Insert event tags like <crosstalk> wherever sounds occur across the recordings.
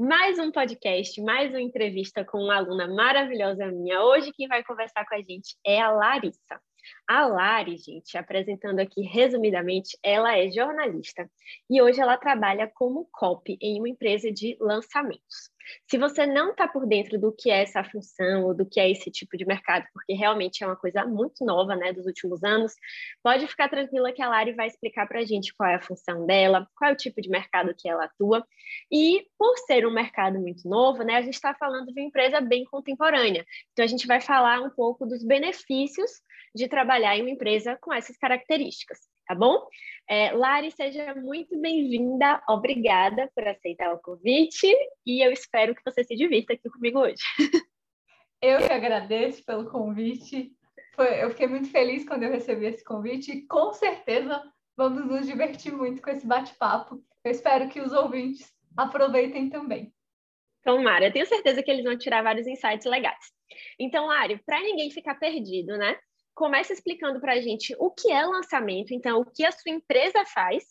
mais um podcast, mais uma entrevista com uma aluna maravilhosa minha. Hoje quem vai conversar com a gente é a Larissa. A Lari, gente, apresentando aqui resumidamente, ela é jornalista e hoje ela trabalha como copy em uma empresa de lançamentos. Se você não está por dentro do que é essa função ou do que é esse tipo de mercado, porque realmente é uma coisa muito nova, né, dos últimos anos, pode ficar tranquila que a Lari vai explicar para a gente qual é a função dela, qual é o tipo de mercado que ela atua. E por ser um mercado muito novo, né, a gente está falando de uma empresa bem contemporânea. Então a gente vai falar um pouco dos benefícios de trabalhar em uma empresa com essas características, tá bom? É, Lari, seja muito bem-vinda, obrigada por aceitar o convite e eu espero que você se divirta aqui comigo hoje. <laughs> Eu que agradeço pelo convite. Foi, eu fiquei muito feliz quando eu recebi esse convite e com certeza vamos nos divertir muito com esse bate-papo. Eu espero que os ouvintes aproveitem também. Tomara, eu tenho certeza que eles vão tirar vários insights legais. Então, Lari, para ninguém ficar perdido, né? Começa explicando para a gente o que é lançamento, então, o que a sua empresa faz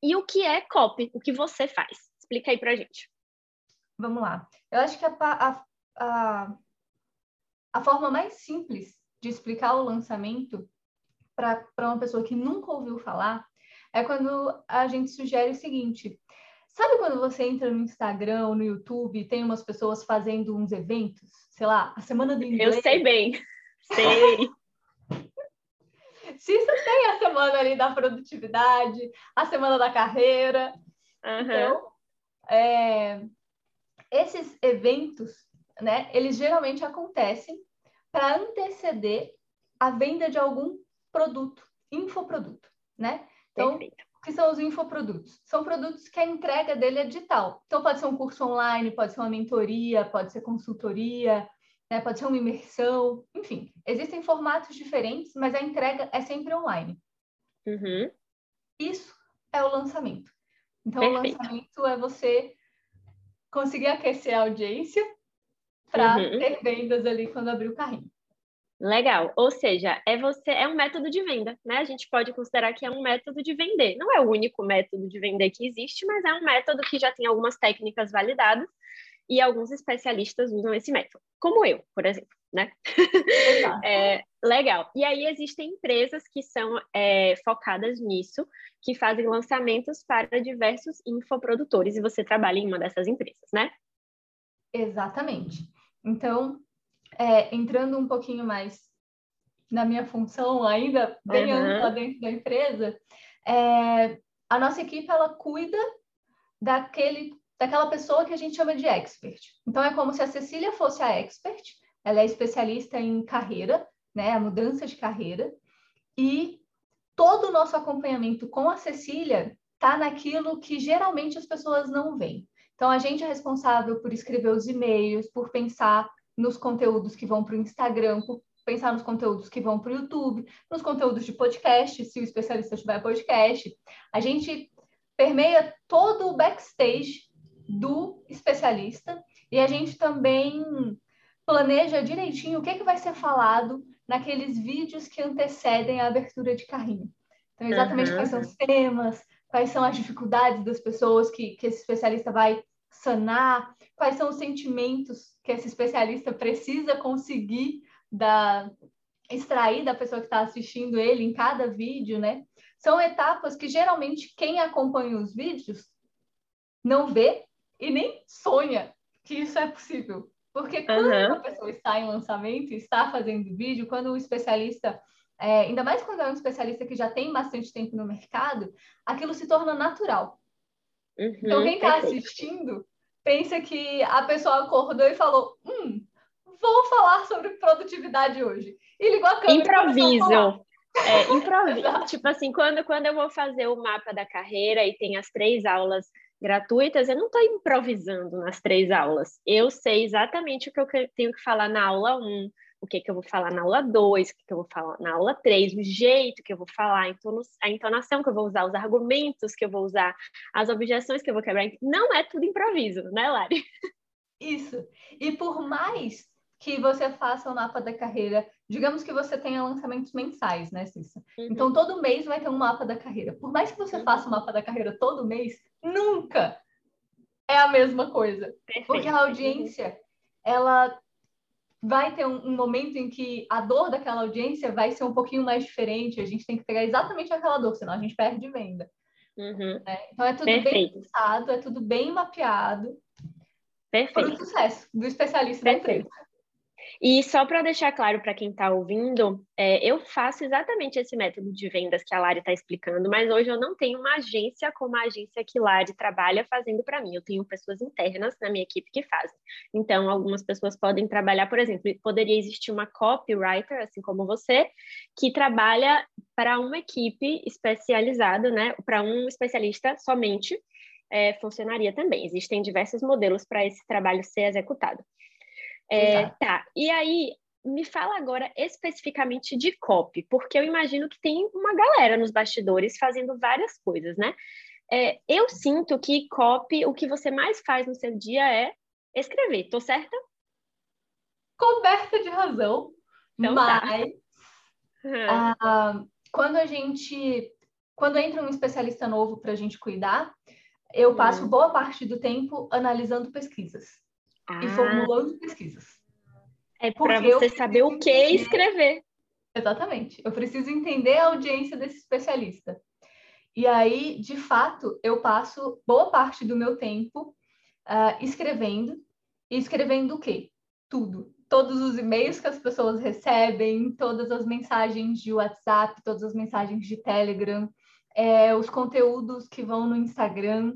e o que é copy, o que você faz. Explica aí para a gente. Vamos lá. Eu acho que a, a, a, a forma mais simples de explicar o lançamento para uma pessoa que nunca ouviu falar é quando a gente sugere o seguinte: sabe quando você entra no Instagram ou no YouTube e tem umas pessoas fazendo uns eventos? Sei lá, a semana do inglês. Eu sei bem. <laughs> Sei. Se você tem a semana ali da produtividade, a semana da carreira. Uhum. Então, é, esses eventos, né, eles geralmente acontecem para anteceder a venda de algum produto, infoproduto, né? Então, Perfeito. o que são os infoprodutos? São produtos que a entrega dele é digital. Então, pode ser um curso online, pode ser uma mentoria, pode ser consultoria, né? pode ser uma imersão, enfim, existem formatos diferentes, mas a entrega é sempre online. Uhum. Isso é o lançamento. Então, Perfeito. o lançamento é você conseguir aquecer a audiência para uhum. ter vendas ali quando abrir o carrinho. Legal. Ou seja, é você é um método de venda, né? A gente pode considerar que é um método de vender. Não é o único método de vender que existe, mas é um método que já tem algumas técnicas validadas e alguns especialistas usam esse método, como eu, por exemplo, né? <laughs> é, legal. E aí existem empresas que são é, focadas nisso, que fazem lançamentos para diversos infoprodutores, e você trabalha em uma dessas empresas, né? Exatamente. Então, é, entrando um pouquinho mais na minha função, ainda bem uhum. ampla dentro da empresa, é, a nossa equipe ela cuida daquele daquela pessoa que a gente chama de expert. Então, é como se a Cecília fosse a expert, ela é especialista em carreira, né, a mudança de carreira, e todo o nosso acompanhamento com a Cecília está naquilo que geralmente as pessoas não veem. Então, a gente é responsável por escrever os e-mails, por pensar nos conteúdos que vão para o Instagram, por pensar nos conteúdos que vão para o YouTube, nos conteúdos de podcast, se o especialista tiver podcast. A gente permeia todo o backstage do especialista e a gente também planeja direitinho o que, é que vai ser falado naqueles vídeos que antecedem a abertura de carrinho. Então, exatamente uhum. quais são os temas, quais são as dificuldades das pessoas que, que esse especialista vai sanar, quais são os sentimentos que esse especialista precisa conseguir da, extrair da pessoa que está assistindo ele em cada vídeo, né? São etapas que geralmente quem acompanha os vídeos não vê e nem sonha que isso é possível. Porque quando uhum. a pessoa está em lançamento, está fazendo vídeo, quando o especialista, é, ainda mais quando é um especialista que já tem bastante tempo no mercado, aquilo se torna natural. Uhum, então, quem está assistindo pensa que a pessoa acordou e falou: Hum, vou falar sobre produtividade hoje. E ligou a câmera. Improviso. É, improviso. <laughs> tipo assim, quando, quando eu vou fazer o mapa da carreira e tem as três aulas gratuitas, eu não estou improvisando nas três aulas. Eu sei exatamente o que eu tenho que falar na aula 1, o que, que eu vou falar na aula 2, o que, que eu vou falar na aula 3, o jeito que eu vou falar, a entonação que eu vou usar, os argumentos que eu vou usar, as objeções que eu vou quebrar. Não é tudo improviso, né, Lari? Isso. E por mais que você faça o mapa da carreira, digamos que você tenha lançamentos mensais, né, Cissa? Uhum. Então, todo mês vai ter um mapa da carreira. Por mais que você uhum. faça o mapa da carreira todo mês, nunca é a mesma coisa. Perfeito. Porque a audiência, ela vai ter um, um, momento em que a dor daquela audiência vai ser um pouquinho mais diferente. A gente tem que pegar exatamente aquela dor, senão a gente perde venda. Uhum. Né? Então é tudo Perfeito. bem pensado, é tudo bem mapeado. Perfeito. Para o sucesso do especialista Perfeito. da empresa. E só para deixar claro para quem está ouvindo, é, eu faço exatamente esse método de vendas que a Lari está explicando, mas hoje eu não tenho uma agência como a agência que Lari trabalha fazendo para mim. Eu tenho pessoas internas na minha equipe que fazem. Então, algumas pessoas podem trabalhar, por exemplo, poderia existir uma copywriter, assim como você, que trabalha para uma equipe especializada, né? Para um especialista somente. É, funcionaria também. Existem diversos modelos para esse trabalho ser executado. É, tá, e aí me fala agora especificamente de copy, porque eu imagino que tem uma galera nos bastidores fazendo várias coisas, né? É, eu sinto que copy, o que você mais faz no seu dia é escrever, tô certa? Coberta de razão, então, tá. mas tá. quando a gente, quando entra um especialista novo para a gente cuidar, eu passo hum. boa parte do tempo analisando pesquisas ah. e formulando pesquisas. É para você saber o que entender... escrever. Exatamente. Eu preciso entender a audiência desse especialista. E aí, de fato, eu passo boa parte do meu tempo uh, escrevendo. E escrevendo o quê? Tudo. Todos os e-mails que as pessoas recebem, todas as mensagens de WhatsApp, todas as mensagens de Telegram, é, os conteúdos que vão no Instagram,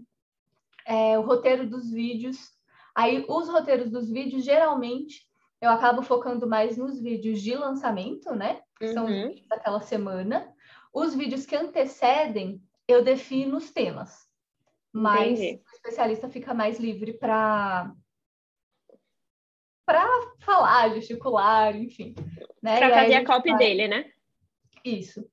é, o roteiro dos vídeos. Aí, os roteiros dos vídeos, geralmente, eu acabo focando mais nos vídeos de lançamento, né? Que são uhum. os vídeos daquela semana. Os vídeos que antecedem, eu defino os temas. Mas Entendi. o especialista fica mais livre para para falar, gesticular, enfim. Né? Para fazer a, a copy dele, né? Isso.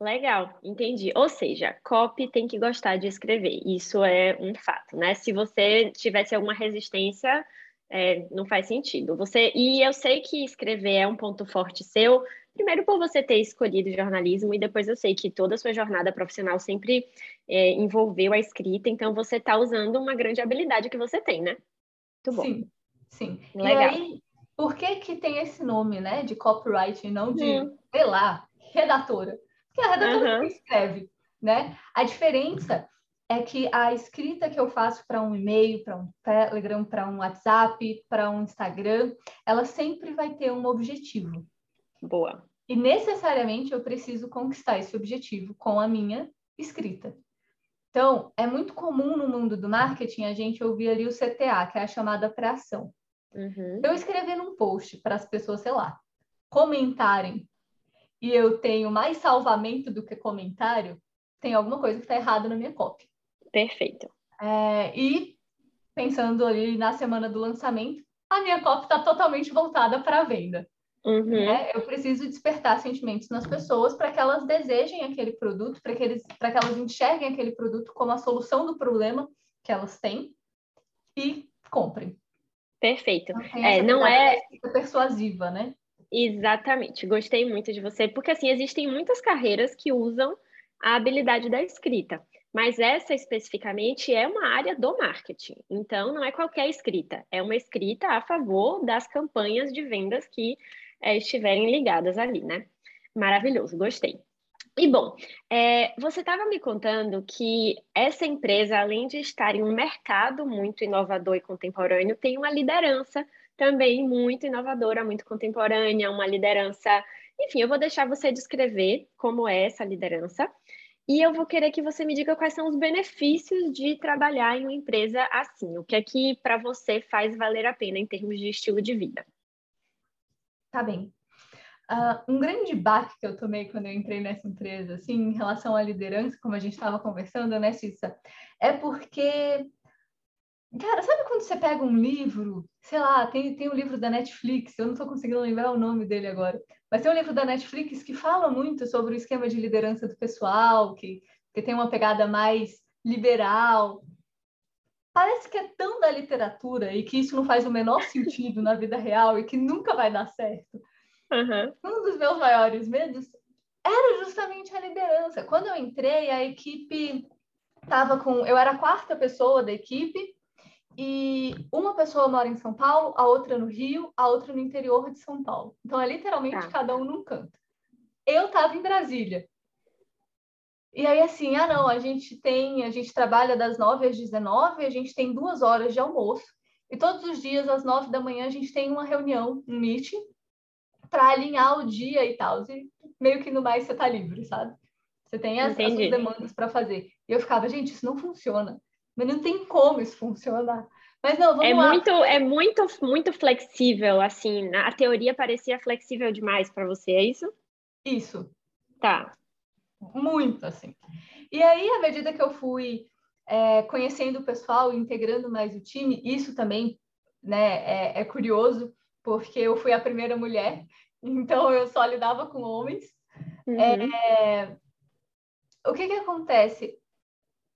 Legal, entendi. Ou seja, copy tem que gostar de escrever. Isso é um fato, né? Se você tivesse alguma resistência, é, não faz sentido. Você e eu sei que escrever é um ponto forte seu. Primeiro por você ter escolhido jornalismo e depois eu sei que toda a sua jornada profissional sempre é, envolveu a escrita. Então você está usando uma grande habilidade que você tem, né? Muito bom. Sim, sim. Legal. Aí, por que que tem esse nome, né, de copyright e não de, hum. sei lá, redatora? Que a redatora uhum. escreve, né? A diferença é que a escrita que eu faço para um e-mail, para um Telegram, para um WhatsApp, para um Instagram, ela sempre vai ter um objetivo. Boa. E necessariamente eu preciso conquistar esse objetivo com a minha escrita. Então, é muito comum no mundo do marketing a gente ouvir ali o CTA, que é a chamada para ação. Uhum. Eu escrever num post para as pessoas, sei lá, comentarem e eu tenho mais salvamento do que comentário, tem alguma coisa que está errada na minha copy. Perfeito. É, e pensando ali na semana do lançamento, a minha copy está totalmente voltada para a venda. Uhum. Né? Eu preciso despertar sentimentos nas pessoas para que elas desejem aquele produto, para que, eles, que elas enxerguem aquele produto como a solução do problema que elas têm e comprem. Perfeito. Então, é, não é persuasiva, né? Exatamente, gostei muito de você, porque assim, existem muitas carreiras que usam a habilidade da escrita, mas essa especificamente é uma área do marketing. Então, não é qualquer escrita, é uma escrita a favor das campanhas de vendas que é, estiverem ligadas ali, né? Maravilhoso, gostei. E bom, é, você estava me contando que essa empresa, além de estar em um mercado muito inovador e contemporâneo, tem uma liderança também muito inovadora, muito contemporânea, uma liderança. Enfim, eu vou deixar você descrever como é essa liderança. E eu vou querer que você me diga quais são os benefícios de trabalhar em uma empresa assim. O que é que para você faz valer a pena em termos de estilo de vida? Tá bem. Uh, um grande baque que eu tomei quando eu entrei nessa empresa, assim, em relação à liderança, como a gente estava conversando, né, Cissa? É porque Cara, sabe quando você pega um livro, sei lá, tem, tem um livro da Netflix, eu não estou conseguindo lembrar o nome dele agora, mas tem um livro da Netflix que fala muito sobre o esquema de liderança do pessoal, que, que tem uma pegada mais liberal. Parece que é tão da literatura e que isso não faz o menor sentido na vida real e que nunca vai dar certo. Uhum. Um dos meus maiores medos era justamente a liderança. Quando eu entrei, a equipe estava com. Eu era a quarta pessoa da equipe e uma pessoa mora em São Paulo, a outra no Rio, a outra no interior de São Paulo. Então é literalmente tá. cada um num canto. Eu estava em Brasília. E aí, assim, ah, não, a gente tem, a gente trabalha das 9 às 19, a gente tem duas horas de almoço, e todos os dias, às 9 da manhã, a gente tem uma reunião, um meeting, para alinhar o dia e tal. E meio que no mais você tá livre, sabe? Você tem as, as suas demandas para fazer. E eu ficava, gente, isso não funciona. Mas não tem como isso funcionar. Mas não, vamos é lá. Muito, é muito, muito flexível, assim. A teoria parecia flexível demais para você, é isso? Isso. Tá. Muito, assim. E aí, à medida que eu fui é, conhecendo o pessoal, integrando mais o time, isso também né, é, é curioso, porque eu fui a primeira mulher, <laughs> então eu só lidava com homens. Uhum. É, o que que acontece?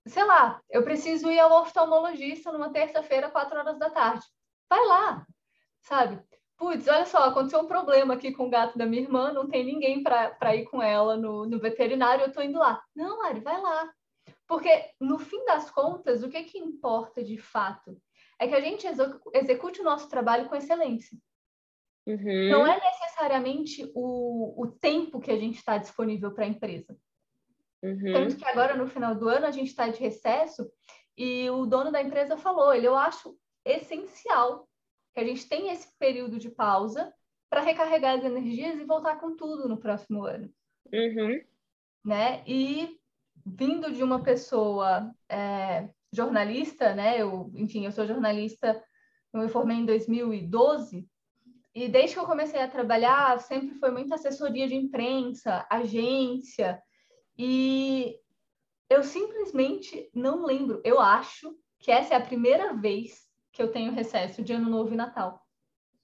Sei lá, eu preciso ir ao oftalmologista numa terça-feira, quatro horas da tarde. Vai lá, sabe? Putz, olha só, aconteceu um problema aqui com o gato da minha irmã, não tem ninguém para ir com ela no, no veterinário, eu tô indo lá. Não, Mari, vai lá. Porque, no fim das contas, o que, que importa de fato? É que a gente execute o nosso trabalho com excelência. Uhum. Não é necessariamente o, o tempo que a gente está disponível para a empresa. Uhum. Tanto que agora, no final do ano, a gente está de recesso e o dono da empresa falou: ele, eu acho essencial que a gente tenha esse período de pausa para recarregar as energias e voltar com tudo no próximo ano. Uhum. Né? E vindo de uma pessoa é, jornalista, né? Eu, enfim, eu sou jornalista, eu me formei em 2012 e desde que eu comecei a trabalhar sempre foi muita assessoria de imprensa, agência e eu simplesmente não lembro. Eu acho que essa é a primeira vez que eu tenho recesso de Ano Novo e Natal.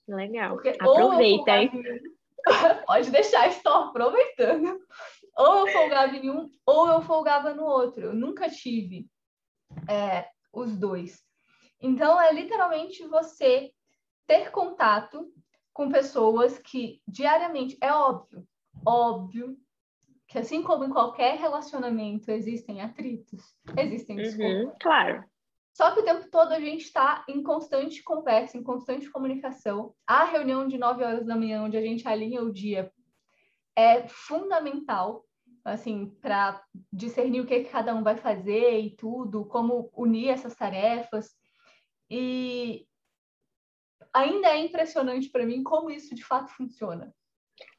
Legal. Porque Aproveita, hein? <laughs> Pode deixar, estou aproveitando. Ou eu folgava em um, ou eu folgava no outro. Eu nunca tive é, os dois. Então, é literalmente você ter contato com pessoas que diariamente, é óbvio, óbvio, que assim como em qualquer relacionamento existem atritos, existem desculpas. Uhum, claro. Só que o tempo todo a gente está em constante conversa, em constante comunicação. A reunião de 9 horas da manhã, onde a gente alinha o dia, é fundamental, assim, para discernir o que, que cada um vai fazer e tudo, como unir essas tarefas. E ainda é impressionante para mim como isso de fato funciona.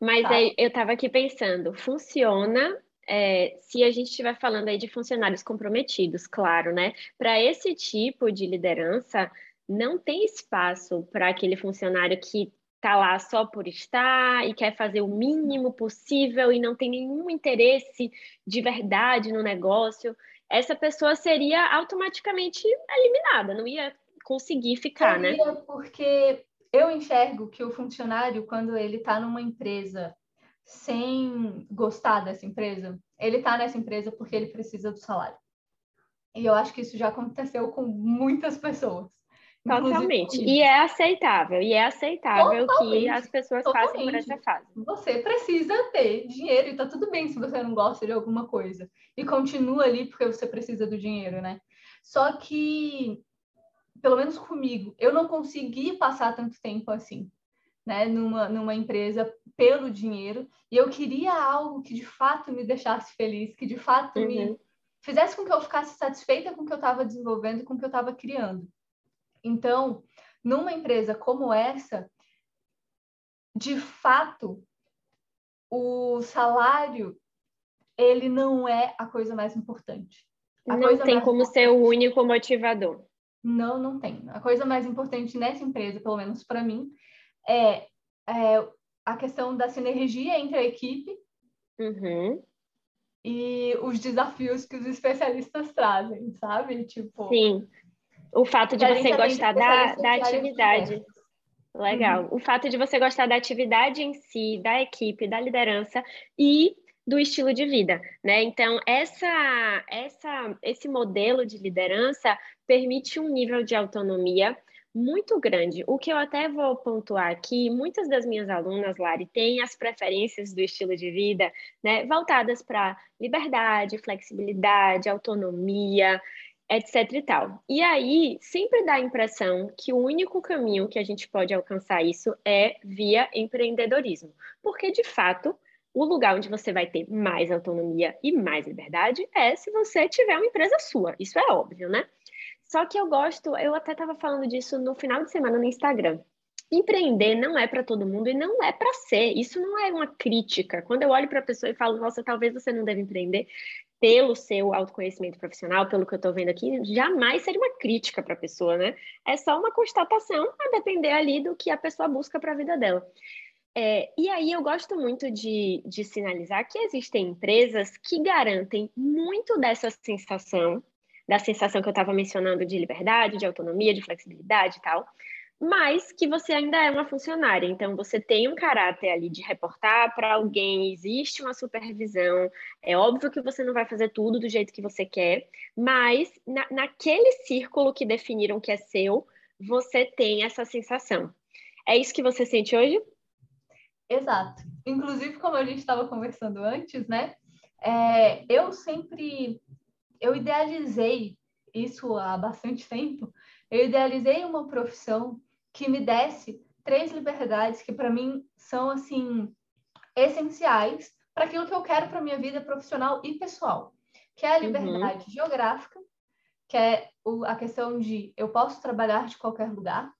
Mas tá? aí eu estava aqui pensando, funciona é, se a gente estiver falando aí de funcionários comprometidos, claro, né? Para esse tipo de liderança, não tem espaço para aquele funcionário que está lá só por estar e quer fazer o mínimo possível e não tem nenhum interesse de verdade no negócio. Essa pessoa seria automaticamente eliminada, não ia conseguir ficar, né? Porque eu enxergo que o funcionário, quando ele está numa empresa sem gostar dessa empresa, ele está nessa empresa porque ele precisa do salário. E eu acho que isso já aconteceu com muitas pessoas. Totalmente. E é aceitável. E é aceitável Totalmente. que as pessoas Totalmente. passem por essa fase. Você precisa ter dinheiro e tá tudo bem se você não gosta de alguma coisa. E continua ali porque você precisa do dinheiro, né? Só que, pelo menos comigo, eu não consegui passar tanto tempo assim né, numa, numa empresa pelo dinheiro, e eu queria algo que de fato me deixasse feliz, que de fato uhum. me fizesse com que eu ficasse satisfeita com o que eu estava desenvolvendo, com o que eu estava criando. Então, numa empresa como essa, de fato, o salário ele não é a coisa mais importante. A não tem como ser o único motivador. Não, não tem. A coisa mais importante nessa empresa, pelo menos para mim, é, é, a questão da sinergia entre a equipe uhum. e os desafios que os especialistas trazem, sabe? Tipo, Sim. O fato de você gostar da, da atividade. Legal. Uhum. O fato de você gostar da atividade em si, da equipe, da liderança e do estilo de vida, né? Então, essa, essa, esse modelo de liderança permite um nível de autonomia muito grande. O que eu até vou pontuar aqui, muitas das minhas alunas, Lari, têm as preferências do estilo de vida, né, voltadas para liberdade, flexibilidade, autonomia. etc e tal. E aí, sempre dá a impressão que o único caminho que a gente pode alcançar isso é via empreendedorismo. Porque, de fato, o lugar onde você vai ter mais autonomia e mais liberdade é se você tiver uma empresa sua. Isso é óbvio, né? Só que eu gosto, eu até estava falando disso no final de semana no Instagram. Empreender não é para todo mundo e não é para ser. Isso não é uma crítica. Quando eu olho para a pessoa e falo, nossa, talvez você não deve empreender, pelo seu autoconhecimento profissional, pelo que eu estou vendo aqui, jamais seria uma crítica para a pessoa, né? É só uma constatação a depender ali do que a pessoa busca para a vida dela. É, e aí eu gosto muito de, de sinalizar que existem empresas que garantem muito dessa sensação, da sensação que eu estava mencionando de liberdade, de autonomia, de flexibilidade e tal, mas que você ainda é uma funcionária. Então, você tem um caráter ali de reportar para alguém, existe uma supervisão. É óbvio que você não vai fazer tudo do jeito que você quer, mas na, naquele círculo que definiram que é seu, você tem essa sensação. É isso que você sente hoje? Exato. Inclusive, como a gente estava conversando antes, né? É, eu sempre eu idealizei isso há bastante tempo. Eu idealizei uma profissão que me desse três liberdades que para mim são assim essenciais para aquilo que eu quero para minha vida profissional e pessoal, que é a uhum. liberdade uhum. geográfica, que é a questão de eu posso trabalhar de qualquer lugar,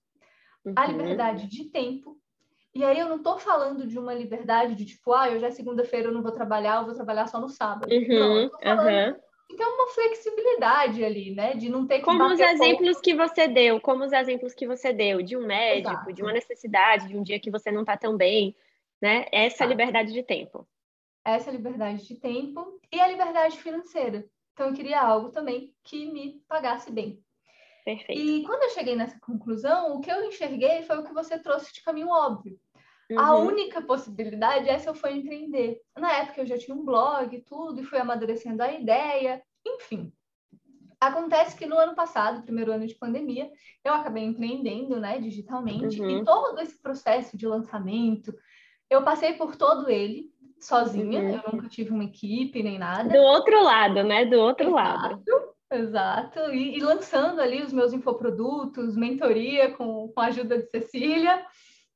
uhum. a liberdade de tempo. E aí eu não estou falando de uma liberdade de tipo, ah, hoje é segunda-feira, eu não vou trabalhar, eu vou trabalhar só no sábado. Uhum. Não, eu tô falando uhum ter uma flexibilidade ali, né? De não ter que. Como os exemplos que você deu, como os exemplos que você deu, de um médico, Exato. de uma necessidade, de um dia que você não está tão bem, né? Essa Exato. liberdade de tempo. Essa liberdade de tempo e a liberdade financeira. Então, eu queria algo também que me pagasse bem. Perfeito. E quando eu cheguei nessa conclusão, o que eu enxerguei foi o que você trouxe de caminho óbvio. Uhum. A única possibilidade é se eu for empreender. Na época eu já tinha um blog e tudo, e fui amadurecendo a ideia, enfim. Acontece que no ano passado, primeiro ano de pandemia, eu acabei empreendendo, né, digitalmente, uhum. e todo esse processo de lançamento, eu passei por todo ele sozinha, uhum. eu nunca tive uma equipe nem nada. Do outro lado, né? Do outro exato, lado. Exato, e, e, lançando ali os meus infoprodutos, mentoria com, com a ajuda de Cecília.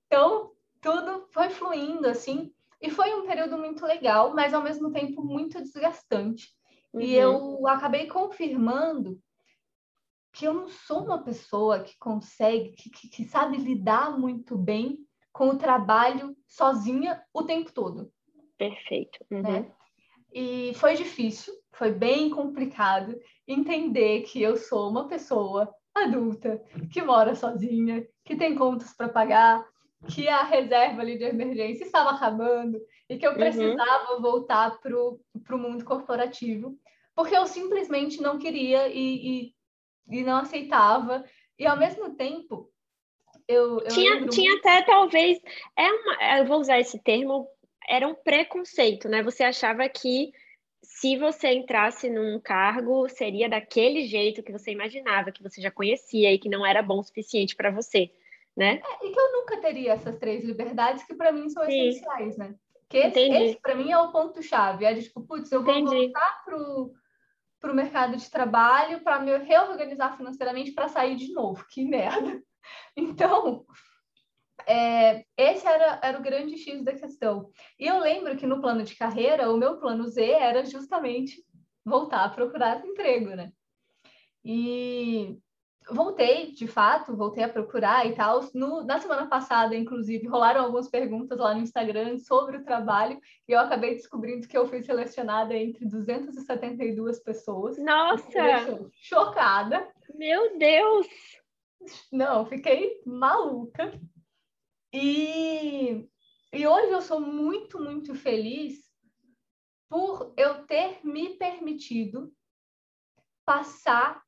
Então, tudo foi fluindo assim, e foi um período muito legal, mas ao mesmo tempo muito desgastante. Uhum. E eu acabei confirmando que eu não sou uma pessoa que consegue, que, que, que sabe lidar muito bem com o trabalho sozinha o tempo todo. Perfeito. Uhum. Né? E foi difícil, foi bem complicado entender que eu sou uma pessoa adulta, que mora sozinha, que tem contas para pagar, que a reserva ali de emergência estava acabando e que eu uhum. precisava uhum. voltar para o mundo corporativo, porque eu simplesmente não queria e, e, e não aceitava. E ao mesmo tempo, eu. eu tinha, tinha até talvez. É uma, eu vou usar esse termo, era um preconceito, né? Você achava que se você entrasse num cargo, seria daquele jeito que você imaginava, que você já conhecia e que não era bom o suficiente para você né? É, e que eu nunca teria essas três liberdades que para mim são Sim. essenciais, né? Que esse, esse para mim é o ponto-chave. É de tipo, putz, eu vou Entendi. voltar pro, pro mercado de trabalho para me reorganizar financeiramente para sair de novo. Que merda! <laughs> Então, é, esse era, era o grande X da questão. E eu lembro que no plano de carreira, o meu plano Z era justamente voltar a procurar emprego, né? E voltei, de fato, voltei a procurar e tal. No, na semana passada, inclusive, rolaram algumas perguntas lá no Instagram sobre o trabalho e eu acabei descobrindo que eu fui selecionada entre 272 pessoas. Nossa! Chocada. Meu Deus! Não, fiquei maluca. E, e hoje eu sou muito, muito feliz por eu ter me permitido passar,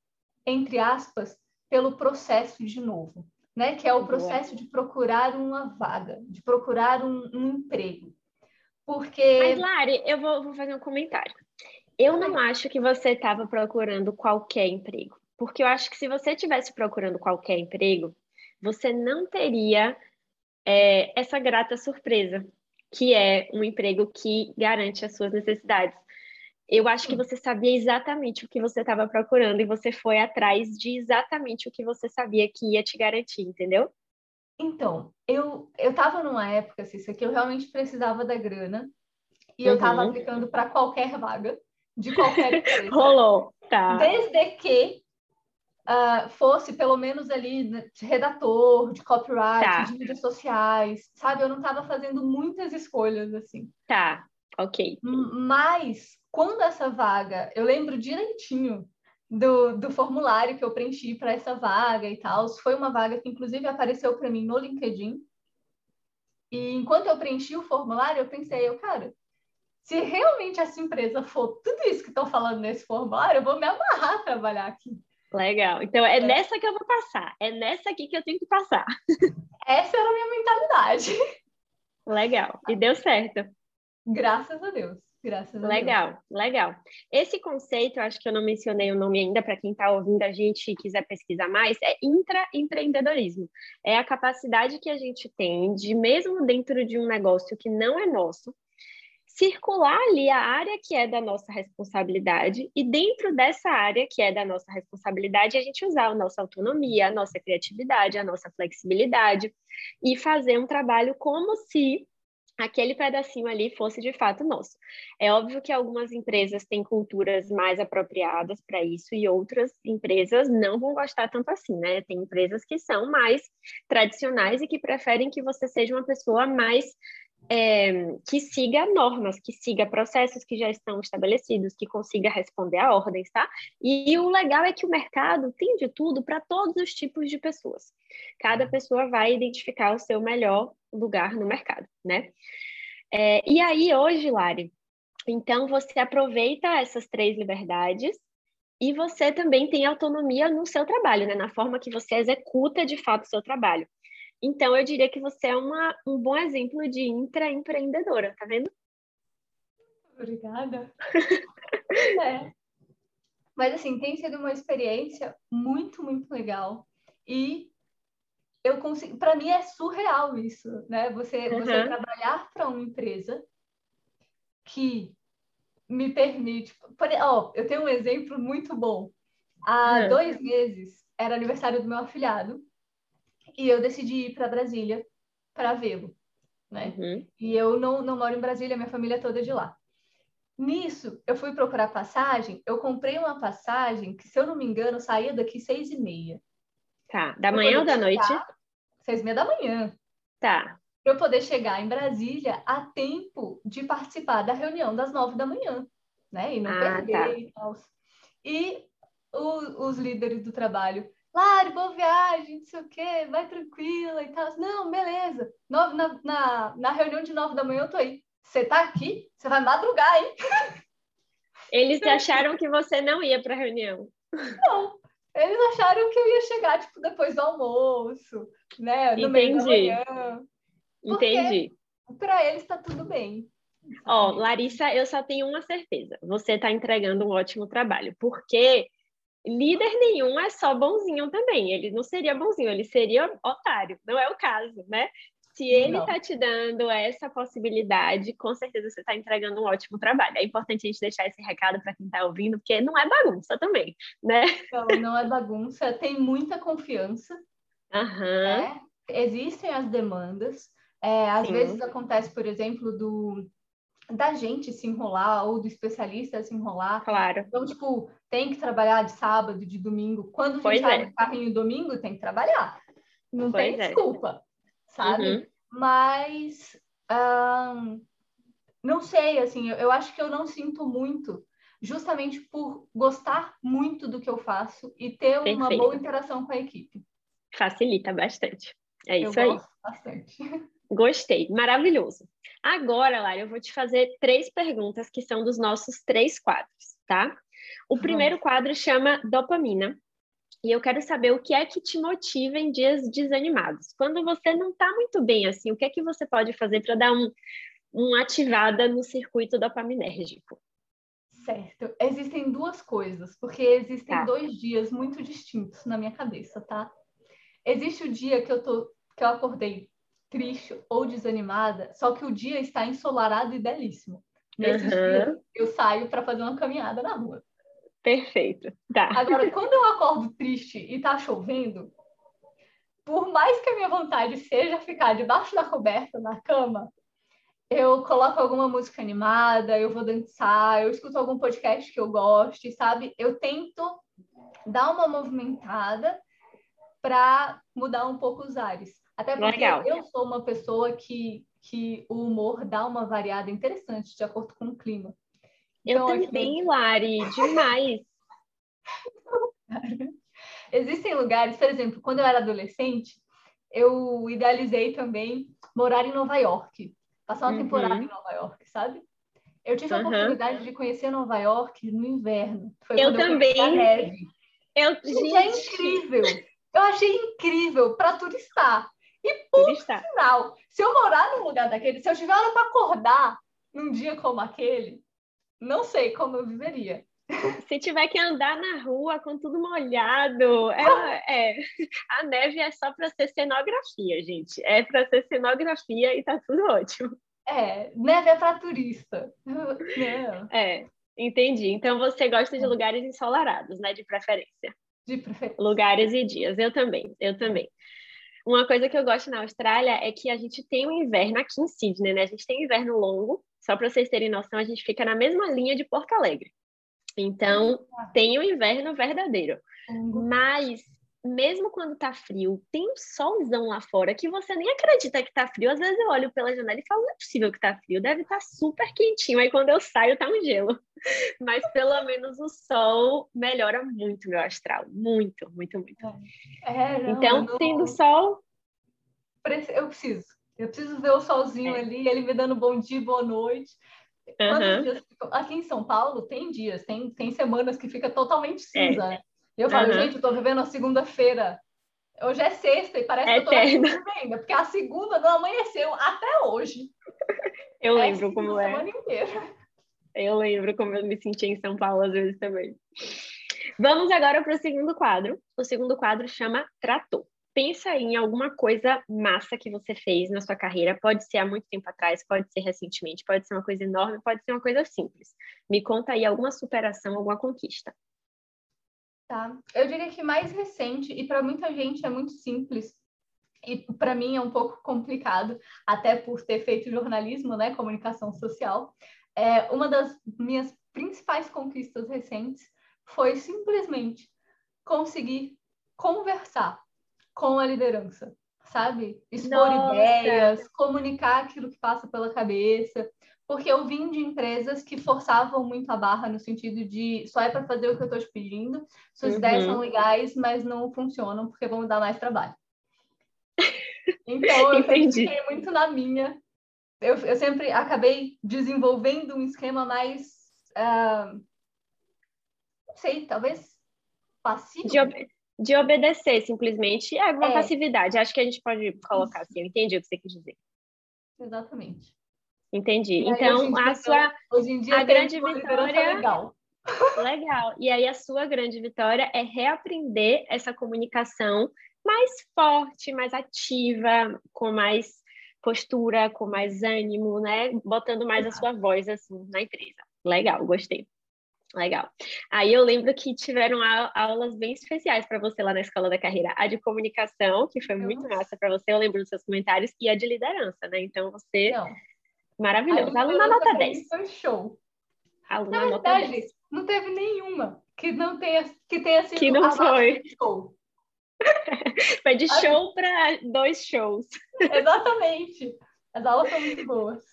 entre aspas, pelo processo de novo, né? Que é o processo de procurar uma vaga, de procurar um, um emprego. Porque. Mas, Lari, eu vou, vou fazer um comentário. Eu não acho que você estava procurando qualquer emprego. Porque eu acho que se você estivesse procurando qualquer emprego, você não teria é, essa grata surpresa, que é um emprego que garante as suas necessidades. eu acho que você sabia exatamente o que você estava procurando e você foi atrás de exatamente o que você sabia que ia te garantir, entendeu? Então, eu eu estava numa época, isso aqui eu realmente precisava da grana e uhum. eu estava aplicando para qualquer vaga de qualquer <laughs> empresa. Rolou, tá. Desde que uh, fosse pelo menos ali de redator, de copyright, tá. de mídias sociais, sabe? Eu não estava fazendo muitas escolhas assim. Tá, ok. Mas quando essa vaga, eu lembro direitinho do, do formulário que eu preenchi para essa vaga e tal. Foi uma vaga que, inclusive, apareceu para mim no LinkedIn. E enquanto eu preenchi o formulário, eu pensei, eu, cara, se realmente essa empresa for tudo isso que estão falando nesse formulário, eu vou me amarrar a trabalhar aqui. Legal. Então é, é, nessa que eu vou passar. É nessa aqui que eu tenho que passar. <laughs> Essa era a minha mentalidade. Legal. E deu certo. Graças a Deus. Graças a legal, Deus. legal. Esse conceito, acho que eu não mencionei o nome ainda para quem está ouvindo a gente e quiser pesquisar mais, é intraempreendedorismo. É a capacidade que a gente tem de, mesmo dentro de um negócio que não é nosso, circular ali a área que é da nossa responsabilidade e dentro dessa área que é da nossa responsabilidade a gente usar a nossa autonomia, a nossa criatividade, a nossa flexibilidade e fazer um trabalho como se aquele pedacinho ali fosse de fato nosso. É óbvio que algumas empresas têm culturas mais apropriadas para isso e outras empresas não vão gostar tanto assim, né? Tem empresas que são mais tradicionais e que preferem que você seja uma pessoa mais é, que siga normas, que siga processos que já estão estabelecidos, que consiga responder a ordens, tá? E o legal é que o mercado tem de tudo para todos os tipos de pessoas. Cada pessoa vai identificar o seu melhor lugar no mercado, né? É, e aí, hoje, Lari, então você aproveita essas três liberdades e você também tem autonomia no seu trabalho, né? Na forma que você executa de fato o seu trabalho. Então, eu diria que você é uma, um bom exemplo de intraempreendedora, tá vendo? Obrigada. <laughs> é. Mas, assim, tem sido uma experiência muito, muito legal. E eu consigo. Para mim é surreal isso, né? Você, uhum. você trabalhar para uma empresa que me permite. Por, ó, eu tenho um exemplo muito bom. Há uhum. dois meses era aniversário do meu afilhado e eu decidi ir para Brasília para vê-lo, né? Uhum. E eu não, não moro em Brasília, minha família é toda de lá. Nisso, eu fui procurar passagem, eu comprei uma passagem que, se eu não me engano, saía daqui seis e meia. Tá, da manhã ou da noite? Seis e meia da manhã. Tá. Para eu poder chegar em Brasília a tempo de participar da reunião das nove da manhã, né? E não ah, perder tá. e tal. E o, os líderes do trabalho, Lari, boa viagem, não sei o quê, vai tranquila e tal. Não, beleza. Nove, na, na, na reunião de nove da manhã eu tô aí. Você tá aqui? Você vai madrugar, hein? Eles acharam que você não ia para a reunião. Não, eles acharam que eu ia chegar, tipo, depois do almoço, né? No Entendi. meio da manhã. Entendi. Para eles tá tudo bem. Ó, Larissa, eu só tenho uma certeza. Você está entregando um ótimo trabalho, porque líder nenhum é só bonzinho também. Ele não seria bonzinho, ele seria otário. Não é o caso, né? Se ele está te dando essa possibilidade, com certeza você está entregando um ótimo trabalho. É importante a gente deixar esse recado para quem está ouvindo, porque não é bagunça também, né? Não, não é bagunça, tem muita confiança. Uhum. Né? Existem as demandas. É, às Sim. vezes acontece, por exemplo, do da gente se enrolar ou do especialista se enrolar. Claro. Então, tipo, tem que trabalhar de sábado, de domingo. Quando a gente pois sai é. carrinho domingo, tem que trabalhar. Não pois tem é. desculpa, sabe? Uhum. Mas um, não sei, assim, eu, eu acho que eu não sinto muito, justamente por gostar muito do que eu faço e ter Perfeito. uma boa interação com a equipe. Facilita bastante. É isso eu aí. Bastante. <laughs> Gostei, maravilhoso. Agora, Lara, eu vou te fazer três perguntas que são dos nossos três quadros, tá? O primeiro quadro chama dopamina. E eu quero saber o que é que te motiva em dias desanimados. Quando você não está muito bem assim, o que é que você pode fazer para dar um, uma ativada no circuito dopaminérgico? Certo. Existem duas coisas, porque existem tá. dois dias muito distintos na minha cabeça, tá? Existe o dia que eu tô que eu acordei triste ou desanimada, só que o dia está ensolarado e belíssimo. Nesses uhum. dias, eu saio para fazer uma caminhada na rua. Perfeito. Tá. Agora, <laughs> quando eu acordo triste e tá chovendo, por mais que a minha vontade seja ficar debaixo da coberta, na cama, eu coloco alguma música animada, eu vou dançar, eu escuto algum podcast que eu goste, sabe? Eu tento dar uma movimentada para mudar um pouco os ares. Até porque Legal. eu sou uma pessoa que, que o humor dá uma variada interessante de acordo com o clima. Eu então, também, aqui... Lari, demais. <laughs> Existem lugares, por exemplo, quando eu era adolescente, eu idealizei também morar em Nova York, passar uma uhum. temporada em Nova York, sabe? Eu tive a uhum. oportunidade de conhecer Nova York no inverno. Foi eu também. Eu, neve. eu gente, é incrível. Eu achei incrível para turistar. E por final, se eu morar num lugar daquele, se eu tiver hora para acordar num dia como aquele, não sei como eu viveria. Se tiver que andar na rua com tudo molhado, é, é <laughs> a neve é só para ser cenografia, gente. É para ser cenografia e tá tudo ótimo. É, neve é para turista. <laughs> É, entendi. Então você gosta de lugares ensolarados, né? De preferência. De preferência. Lugares e dias. Eu também, eu também. Uma coisa que eu gosto na Austrália é que a gente tem um inverno aqui em Sydney, né? A gente tem um inverno longo. Só para vocês terem noção, a gente fica na mesma linha de Porto Alegre. Então, tem o inverno verdadeiro. Mas, mesmo quando tá frio, tem um solzão lá fora que você nem acredita que tá frio. Às vezes eu olho pela janela e falo, não é possível que tá frio, deve estar tá super quentinho. Aí quando eu saio, tá um gelo. <laughs> Mas pelo menos o sol melhora muito meu astral. Muito, muito, muito. É, não, então, não... tendo sol. Eu preciso. Eu preciso ver o solzinho é. ali, ele me dando bom dia, boa noite. Uhum. Aqui em São Paulo tem dias, tem, tem semanas que fica totalmente é. cinza, é. eu falo, uhum. gente, eu tô vivendo a segunda-feira. Hoje é sexta e parece é que eu tô na ainda, porque a segunda não amanheceu até hoje. Eu é lembro como é. Semana inteira. Eu lembro como eu me senti em São Paulo às vezes também. Vamos agora para o segundo quadro. O segundo quadro chama Trator pensa em alguma coisa massa que você fez na sua carreira. Pode ser há muito tempo atrás, pode ser recentemente, pode ser uma coisa enorme, pode ser uma coisa simples. Me conta aí alguma superação, alguma conquista. Tá. Eu diria que mais recente, e para muita gente é muito simples, e para mim é um pouco complicado, até por ter feito jornalismo, né, comunicação social. É, uma das minhas principais conquistas recentes foi simplesmente conseguir conversar com a liderança, sabe? Expor Nossa. ideias, comunicar aquilo que passa pela cabeça. Porque eu vim de empresas que forçavam muito a barra no sentido de só é para fazer o que eu estou te pedindo, suas uhum. ideias são legais, mas não funcionam porque vão dar mais trabalho. <laughs> Então, eu fiquei muito na minha. Eu, eu sempre acabei desenvolvendo um esquema mais. Uh, não sei, talvez passivo. De, ob de obedecer, simplesmente. É uma é. passividade. Acho que a gente pode colocar assim. Eu entendi o que você quis dizer. Exatamente. Entendi. Aí, então, a sua. Hoje em dia, a grande vitória. Legal. Legal. E aí, a sua grande vitória é reaprender essa comunicação mais forte, mais ativa, com mais postura, com mais ânimo, né? Botando mais a sua voz assim na empresa. Legal, gostei. Legal. Aí eu lembro que tiveram aulas bem especiais para você lá na escola da carreira. A de comunicação, que foi muito massa para você, eu lembro dos seus comentários, e a de liderança, né? Então você. Não. Maravilhoso. Aluna nota 10. Foi show. Aluna Na nota verdade, 10. não teve nenhuma que não tenha, que tenha sido que não foi. show. <laughs> foi de show para dois shows. Exatamente. As aulas foram muito boas.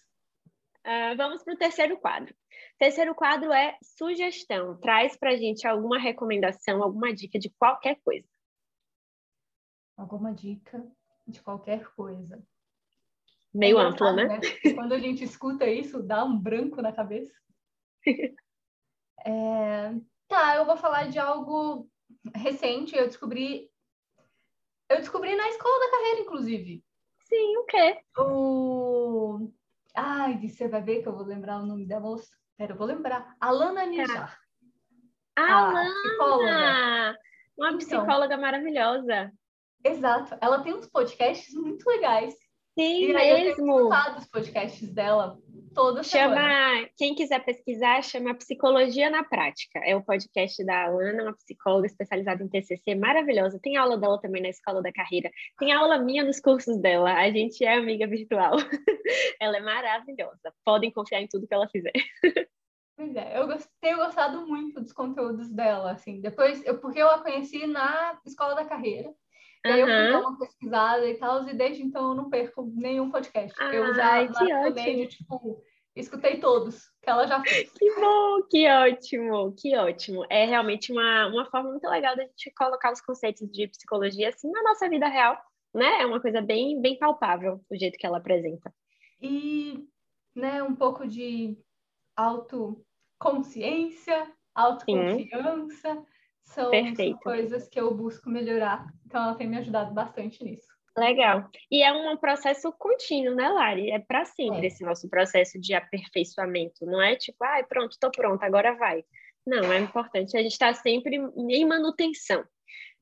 Uh, vamos para o terceiro quadro. Terceiro quadro é sugestão. Traz para a gente alguma recomendação, alguma dica de qualquer coisa. Alguma dica de qualquer coisa. Meio é amplo, né? né? Quando a gente escuta isso, dá um branco na cabeça. <laughs> é... Tá, eu vou falar de algo recente. Eu descobri. Eu descobri na escola da carreira, inclusive. Sim, o quê? O. Ai, você vai ver que eu vou lembrar o nome da moça. Pera, eu vou lembrar. Alana. Nijar. Tá. Alana! Psicóloga. Uma então, psicóloga maravilhosa. Exato. Ela tem uns podcasts muito legais. Sim, e mesmo. Eu tenho os podcasts dela Toda chama, semana. Quem quiser pesquisar, chama Psicologia na Prática. É o podcast da Alana, uma psicóloga especializada em TCC, maravilhosa. Tem aula dela também na Escola da Carreira. Tem aula minha nos cursos dela. A gente é amiga virtual. <laughs> ela é maravilhosa. Podem confiar em tudo que ela fizer. <laughs> Pois é, eu tenho gostado muito dos conteúdos dela, assim. Depois, eu, porque eu a conheci na Escola da Carreira. E aí eu fui dar uma pesquisada e tal, e desde então eu não perco nenhum podcast. Ai, eu já que tipo, escutei todos que ela já fez. Que bom, que ótimo, que ótimo. É realmente uma, uma forma muito legal da gente colocar os conceitos de psicologia assim na nossa vida real, né? É uma coisa bem, bem palpável o jeito que ela apresenta. E, né, um pouco de autoconsciência, autoconfiança. Sim. São coisas que eu busco melhorar. Então, ela tem me ajudado bastante nisso. Legal. E é um processo contínuo, né, Lari? É para sempre é. esse nosso processo de aperfeiçoamento. Não é tipo, ah, pronto, estou pronta, agora vai. Não, é importante a gente estar tá sempre em manutenção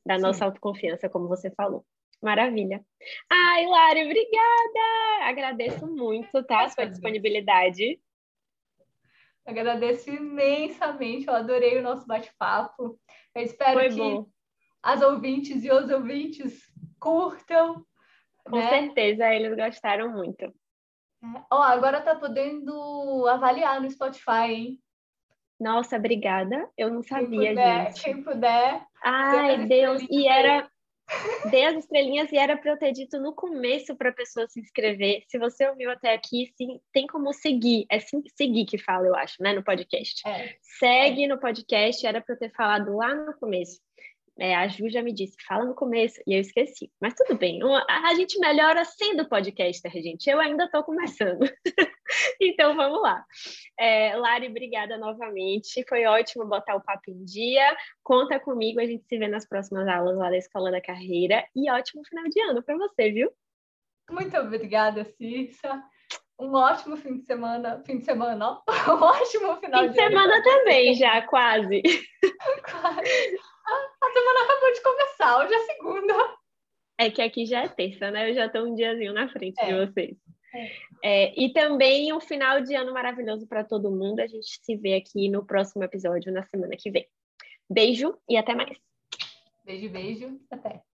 da Sim. nossa autoconfiança, como você falou. Maravilha. Ai, Lari, obrigada! Agradeço muito, tá? A sua disponibilidade. Agradeço imensamente, eu adorei o nosso bate-papo. Eu espero Foi que bom. as ouvintes e os ouvintes curtam. Com né? certeza, eles gostaram muito. É. Ó, agora tá podendo avaliar no Spotify, hein? Nossa, obrigada. Eu não sabia, quem puder, gente. Quem puder. Ai, Deus. E era Dei as estrelinhas e era para eu ter dito no começo para a pessoa se inscrever. Se você ouviu até aqui, sim, tem como seguir. É sim, seguir que fala, eu acho, né, no podcast. É. Segue no podcast, era para eu ter falado lá no começo. É, a Ju já me disse, fala no começo, e eu esqueci. Mas tudo bem, a, gente melhora sendo podcaster, gente. Eu ainda estou começando. <laughs> então vamos lá. É, Lari, obrigada novamente. Foi ótimo botar o papo em dia. Conta comigo, a gente se vê nas próximas aulas lá da Escola da Carreira. E ótimo final de ano para você, viu? Muito obrigada, Cissa. Um ótimo fim de semana. Fim de semana, ó. <laughs> Um ótimo final fim de, de semana também, já, quase. <laughs> quase. A semana acabou de começar, hoje é segunda. É que aqui já é terça, né? Eu já estou um diazinho na frente é. de vocês. É. É, e também um final de ano maravilhoso para todo mundo. A gente se vê aqui no próximo episódio, na semana que vem. Beijo e até mais. Beijo, beijo. Até.